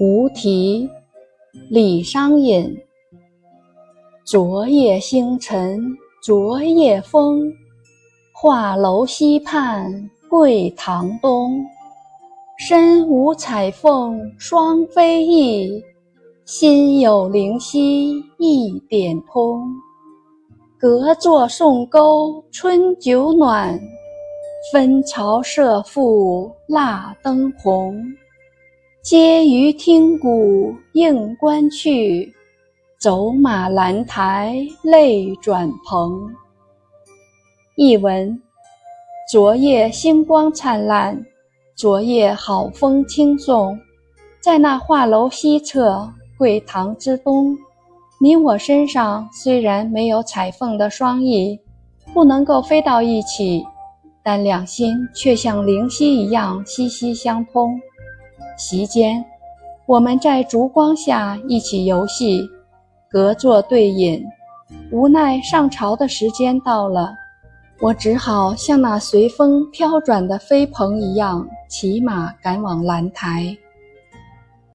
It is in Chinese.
无题，李商隐。昨夜星辰昨夜风，画楼西畔桂堂东。身无彩凤双飞翼，心有灵犀一点通。隔座送钩春酒暖，分巢射覆蜡灯红。嗟余听鼓应官去，走马兰台泪转蓬。译文：昨夜星光灿烂，昨夜好风轻送，在那画楼西侧桂堂之东，你我身上虽然没有彩凤的双翼，不能够飞到一起，但两心却像灵犀一样息息相通。席间，我们在烛光下一起游戏，隔座对饮。无奈上朝的时间到了，我只好像那随风飘转的飞蓬一样，骑马赶往兰台。